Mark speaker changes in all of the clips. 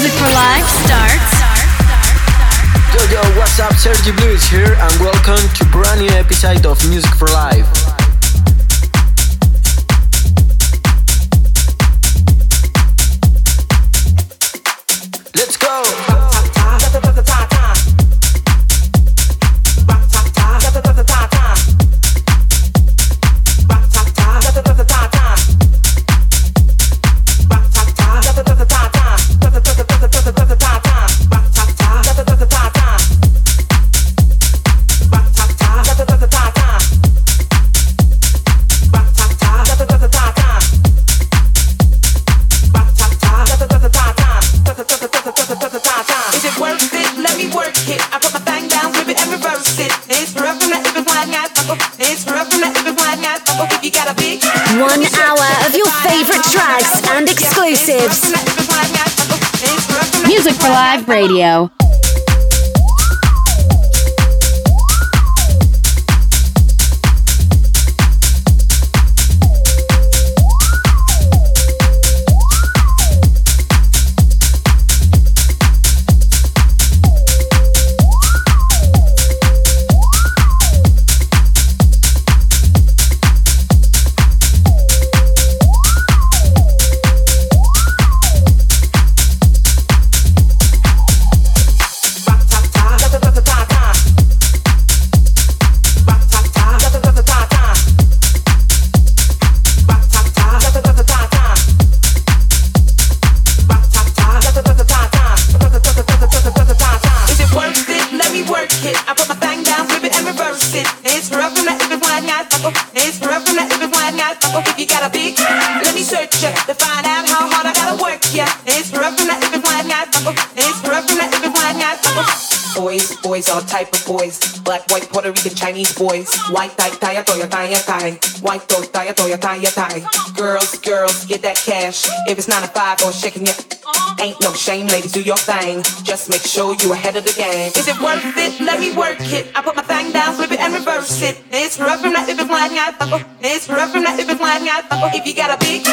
Speaker 1: Music for Live starts
Speaker 2: Yo yo, what's up? Sergi Blue is here, and welcome to brand new episode of Music for Life.
Speaker 3: One hour of your favorite tracks and exclusives.
Speaker 1: Music for Live Radio.
Speaker 4: Ladies, do your thing. Just make sure you ahead of the game. Is it worth it? Let me work it. I put my thing down, flip it and reverse it. It's rough from that if it's blind guy. It's rough from that if it's blind guy. If you got a big,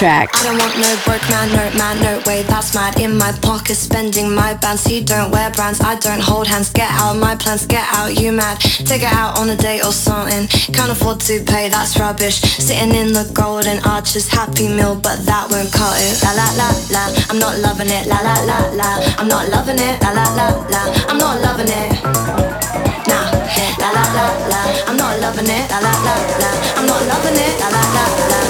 Speaker 1: track.
Speaker 3: I don't want no broke man, no man, no way, that's mad. In my pocket, spending my bands. He don't wear brands, I don't hold hands. Get out my plans, get out, you mad. Take it out on a date or something. Can't afford to pay, that's rubbish. Sitting in the golden arches, happy meal, but that won't cut it. La la la la, I'm not loving it. La la la la, I'm not loving it. La la la la, I'm not loving it. Nah, la la la la, I'm not loving it. La la la la, I'm not loving it. La la la la,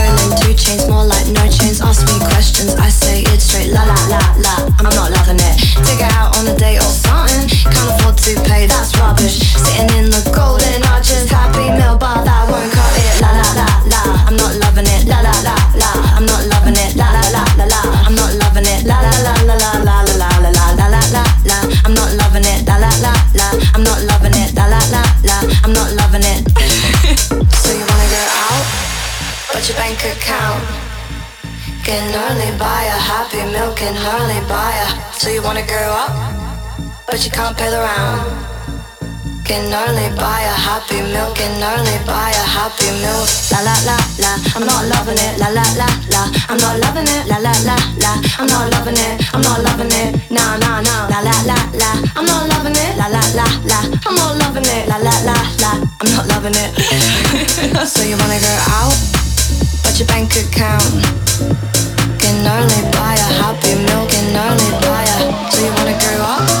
Speaker 5: but can't pay the round. Can only buy a happy meal, can only buy a happy meal. La la la la, I'm not loving it. La la la la, I'm not loving it. La la la la, I'm not loving it. I'm not loving it. Nah nah nah. La la la la, I'm not loving it. La la la la, I'm not loving it. La la la la, I'm not loving it. so you wanna go out, but your bank account can only buy a happy meal, can only buy a. So you wanna grow up?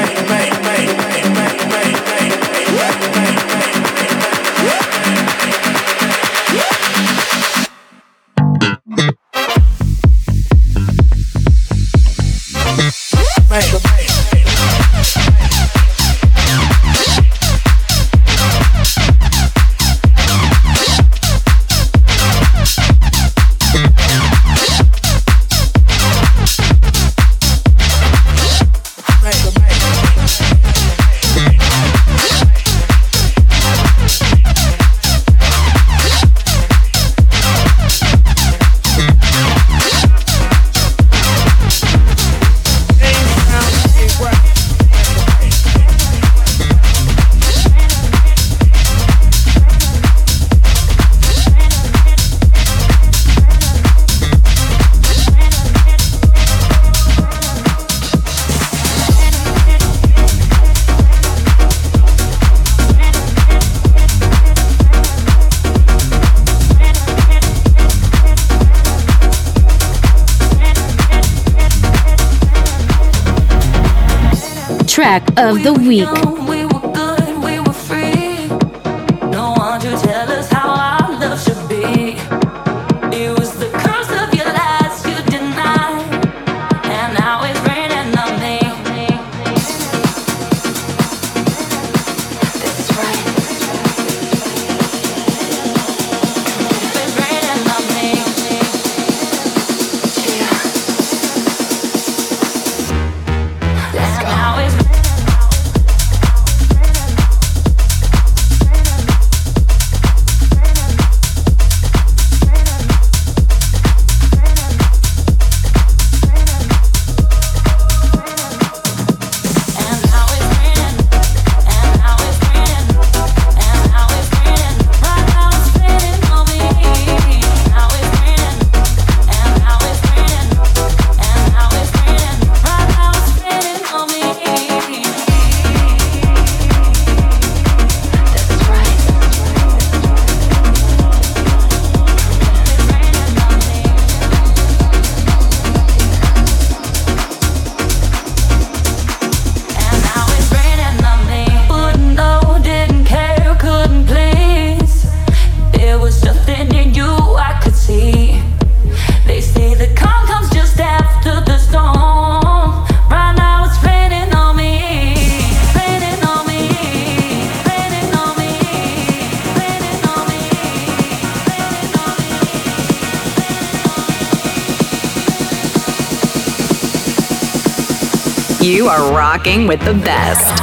Speaker 5: of the week. With the
Speaker 6: best.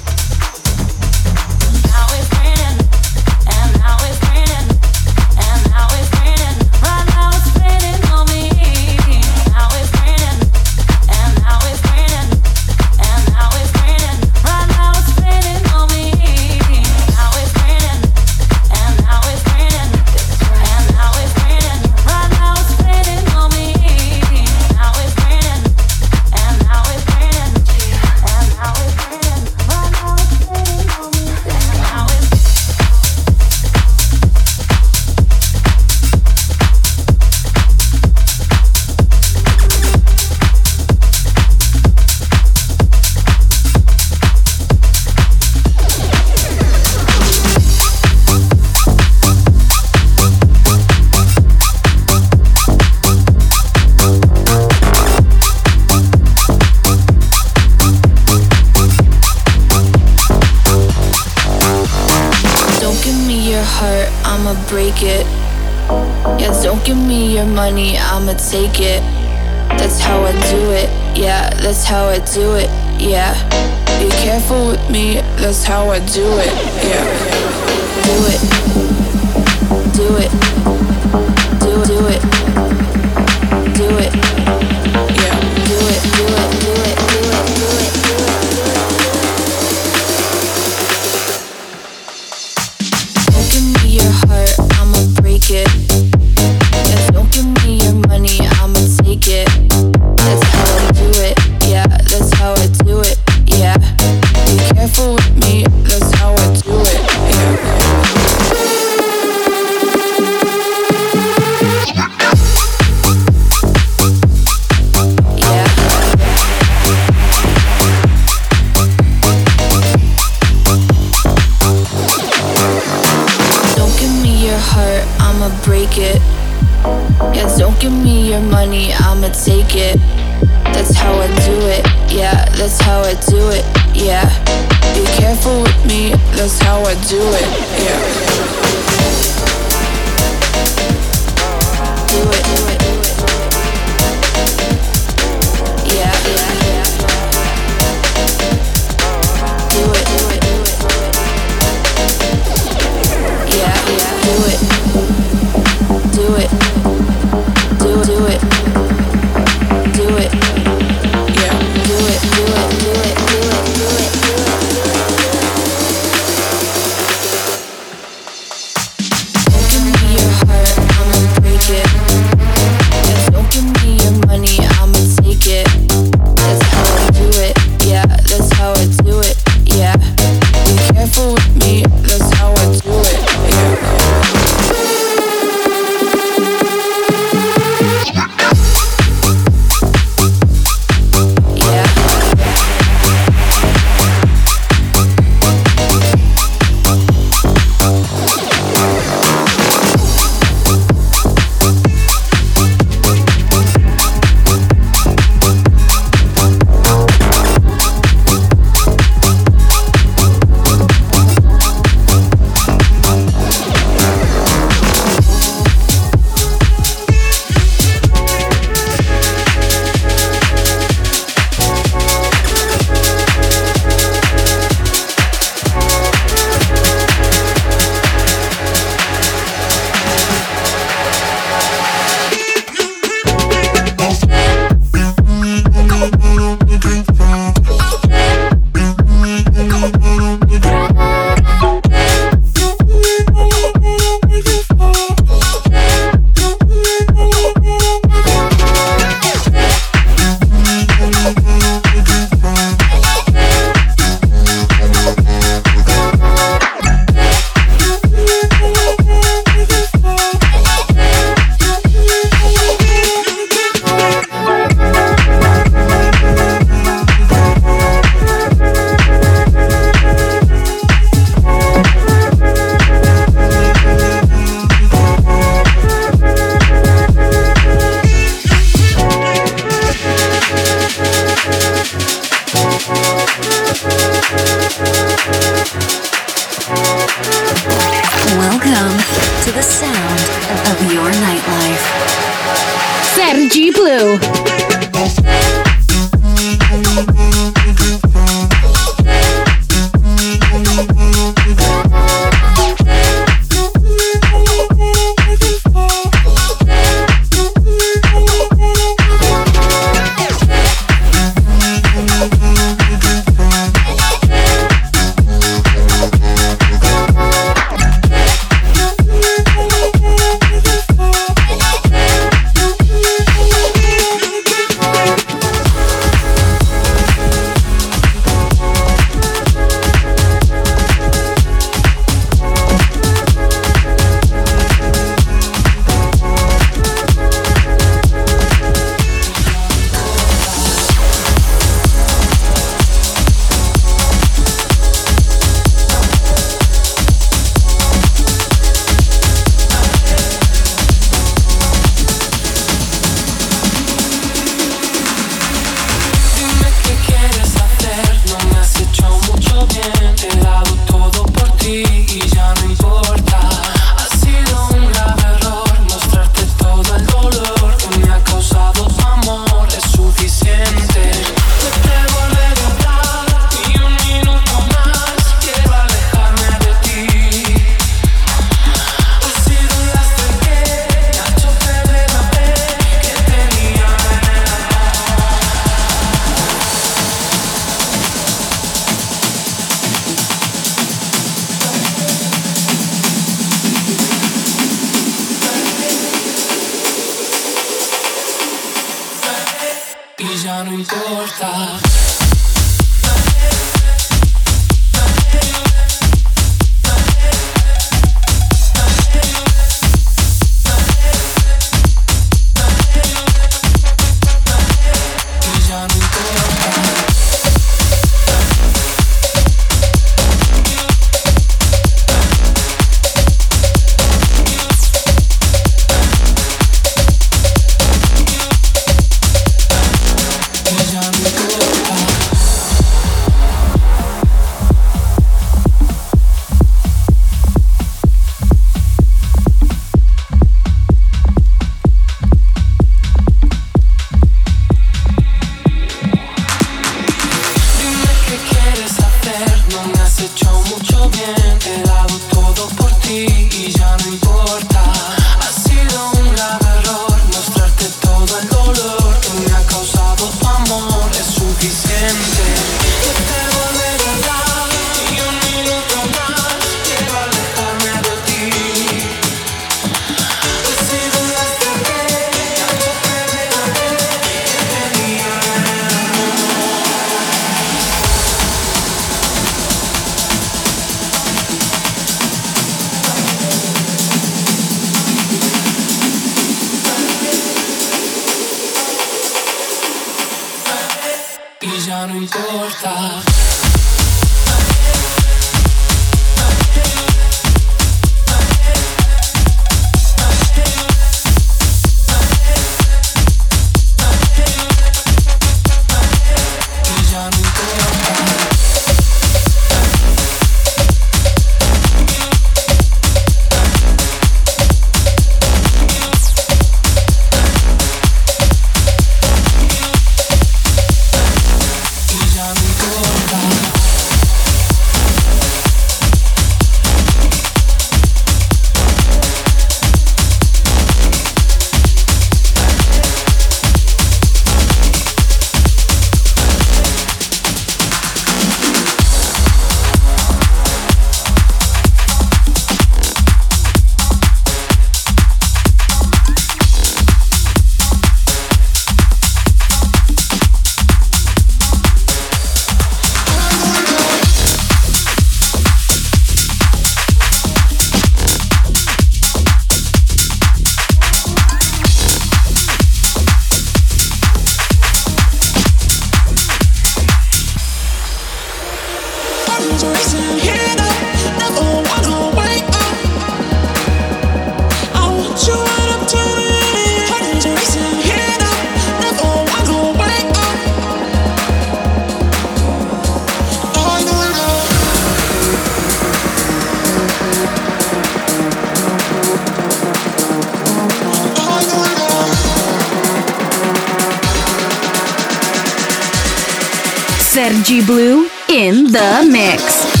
Speaker 6: Blue
Speaker 7: in the mix.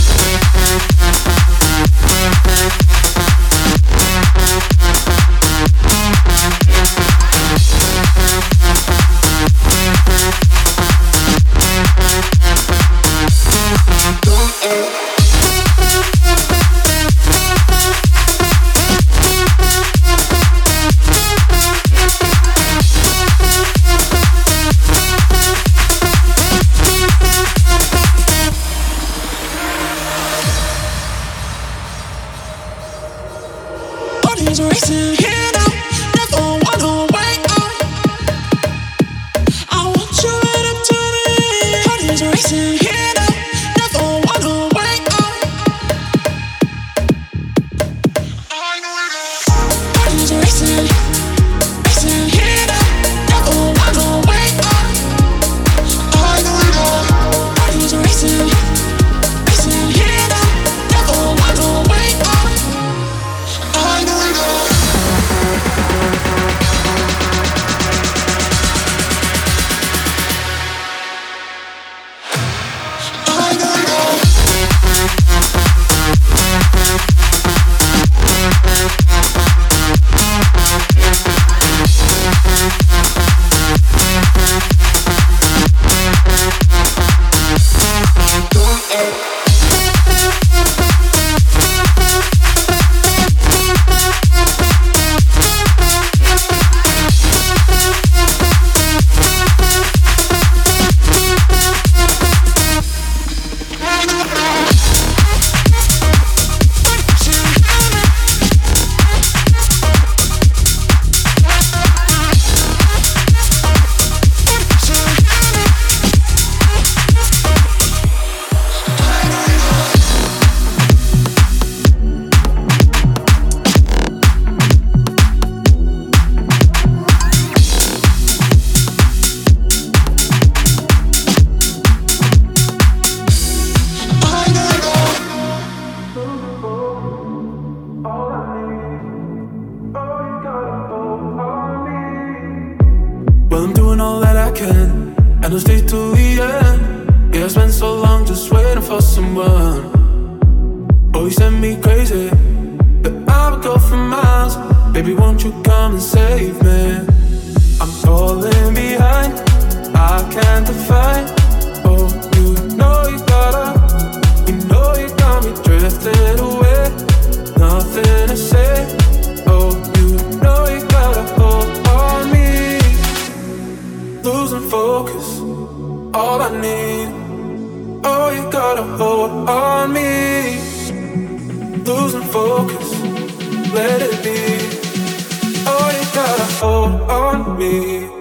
Speaker 7: all I
Speaker 1: need. Oh,
Speaker 8: you
Speaker 3: got a hold on me. Losing focus, let it be.
Speaker 4: Oh, you got a
Speaker 9: hold on me.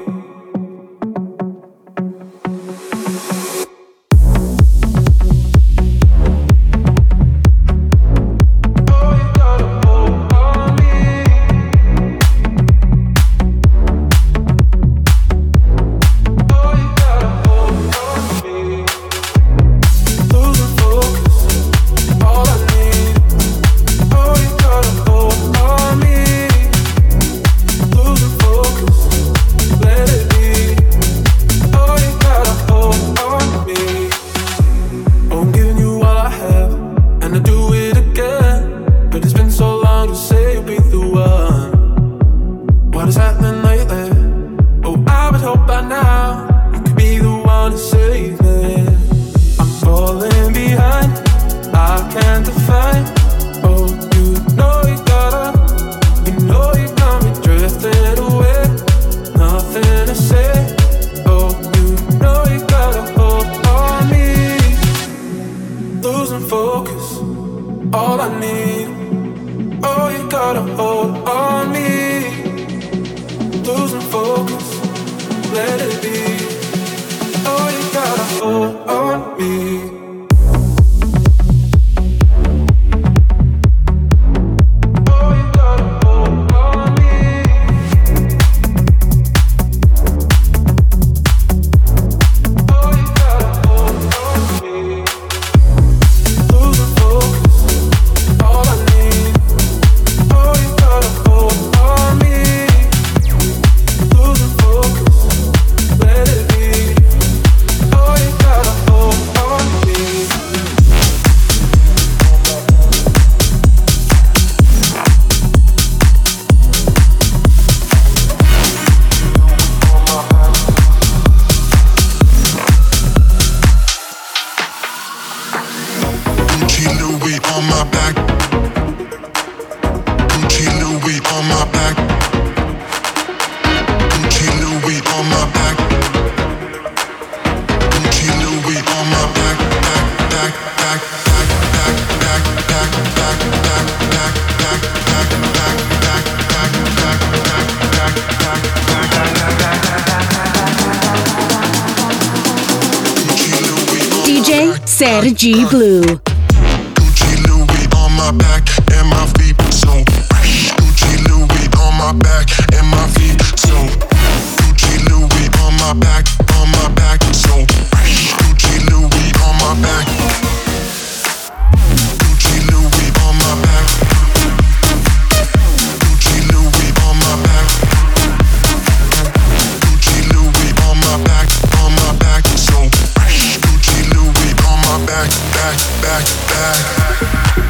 Speaker 9: Back back back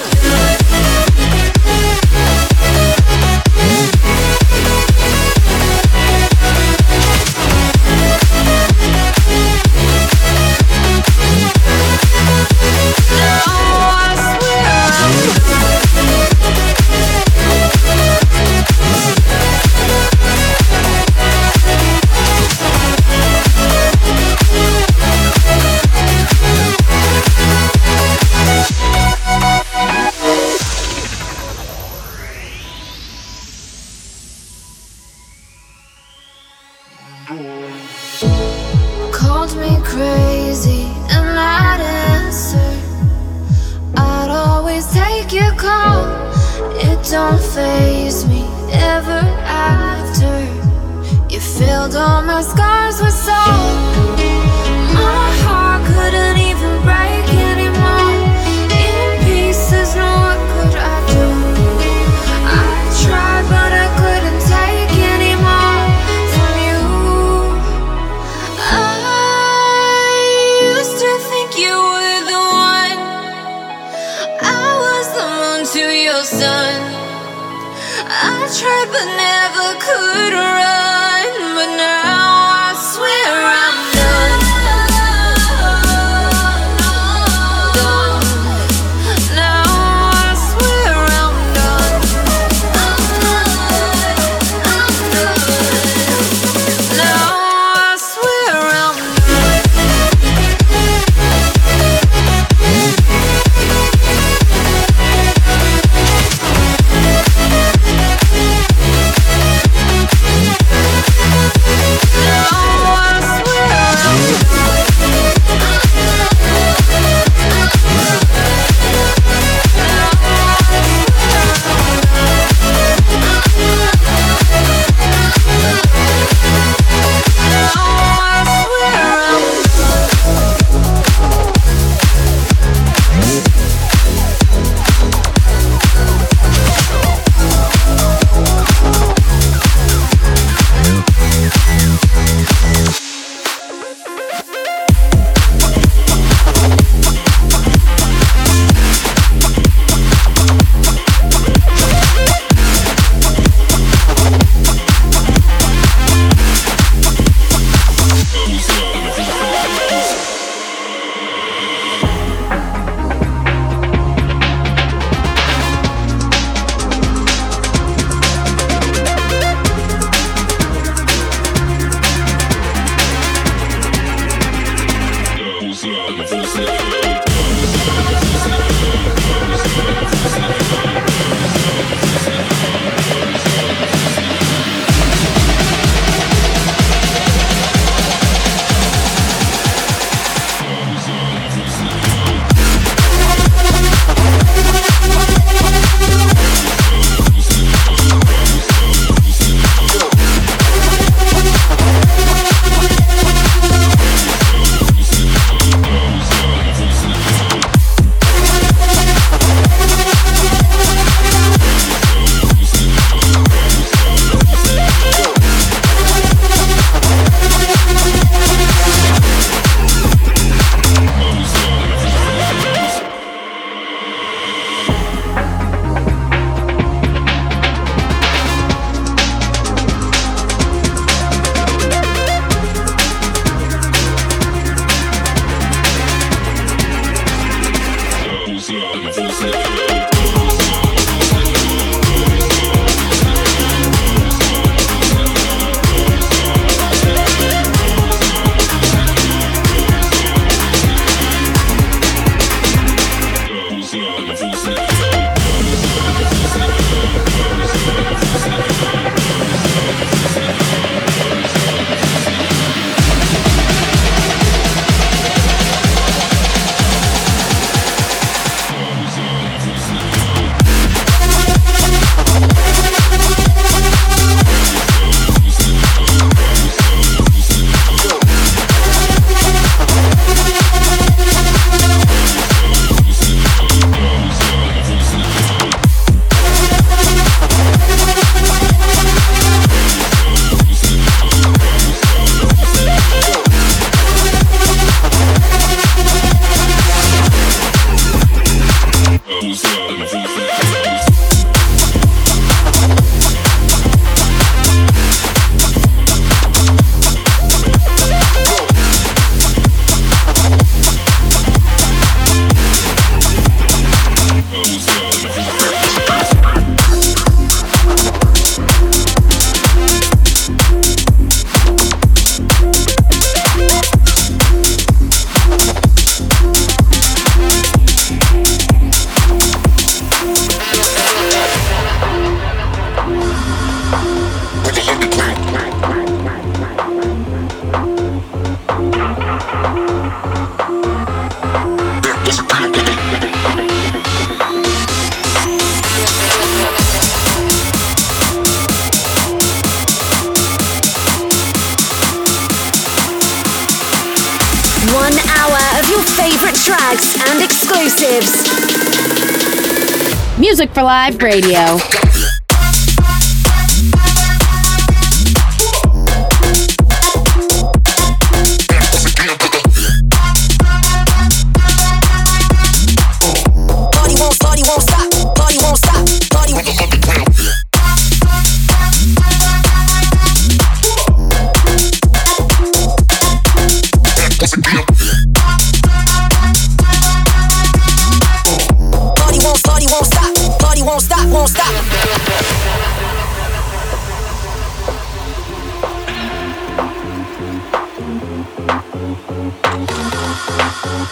Speaker 10: Radio.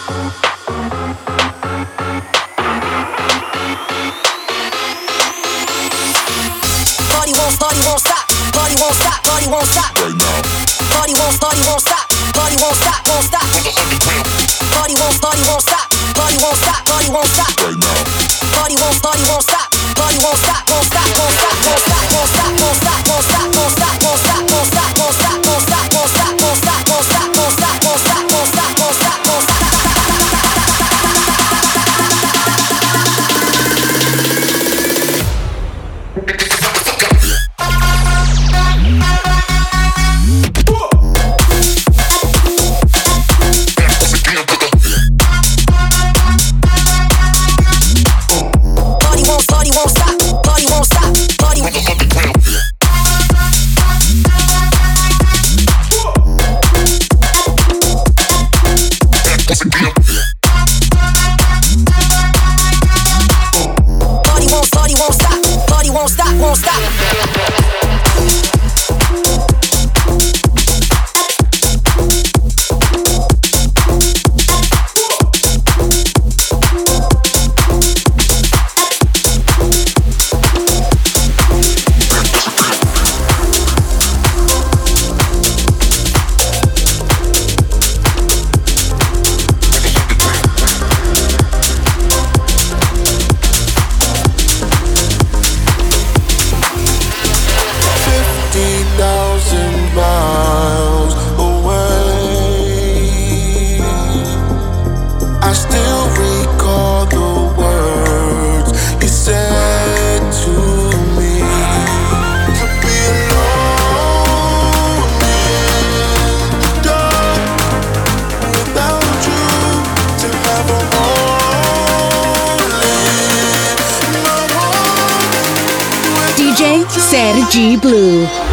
Speaker 10: Music for Live Radio. Sergi Blue.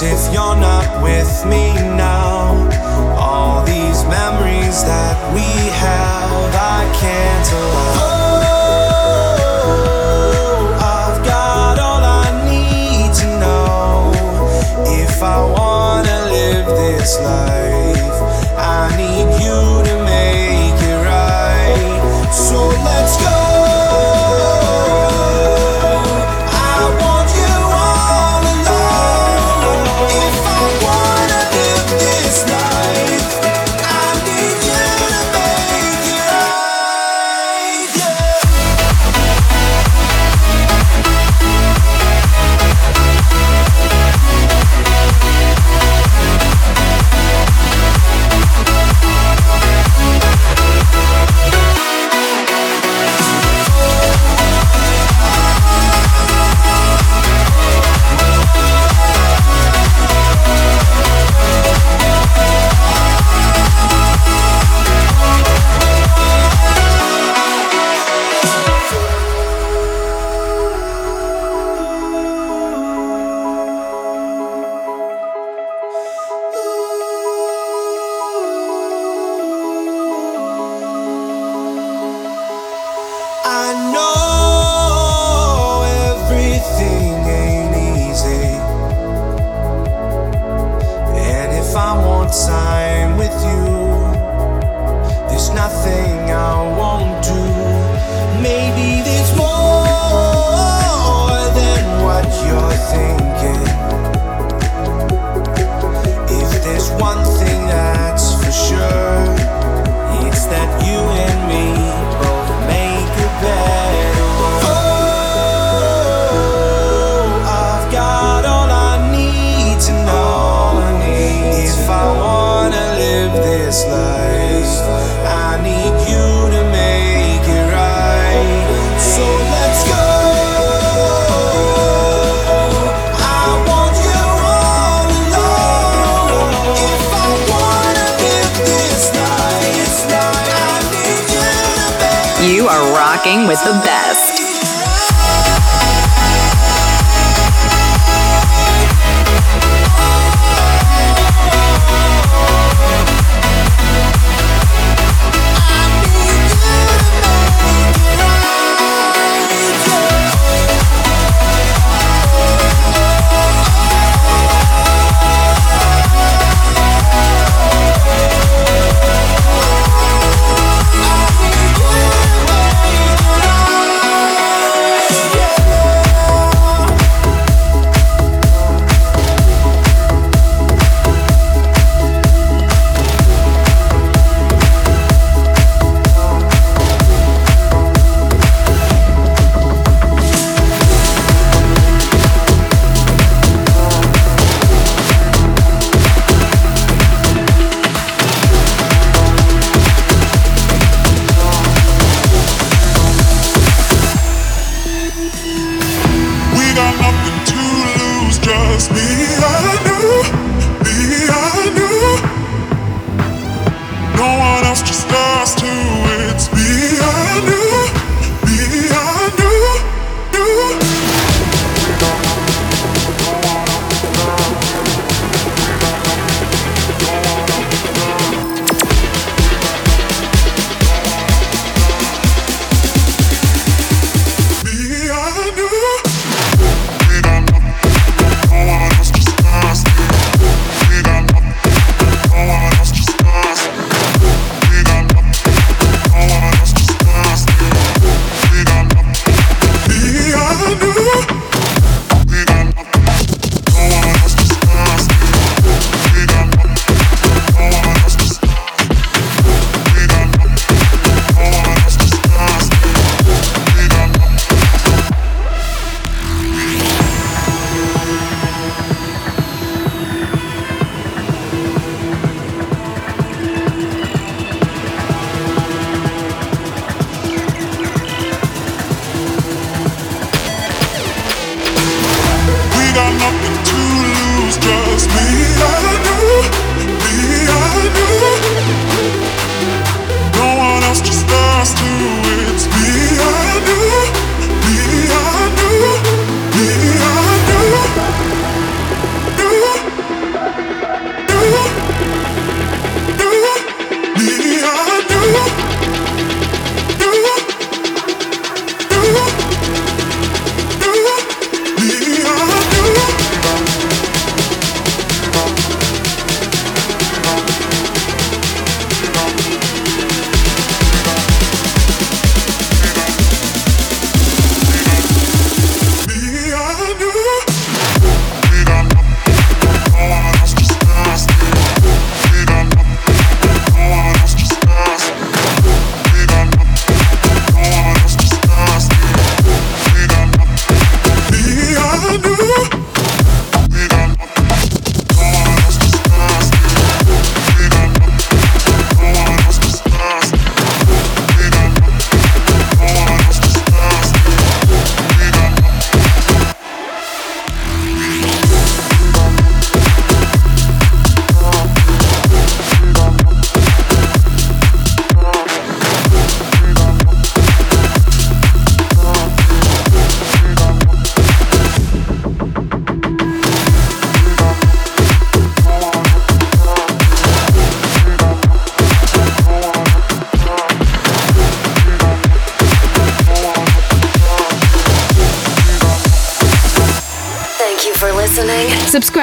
Speaker 11: If you're not with me now, all these memories that we have, I can't allow.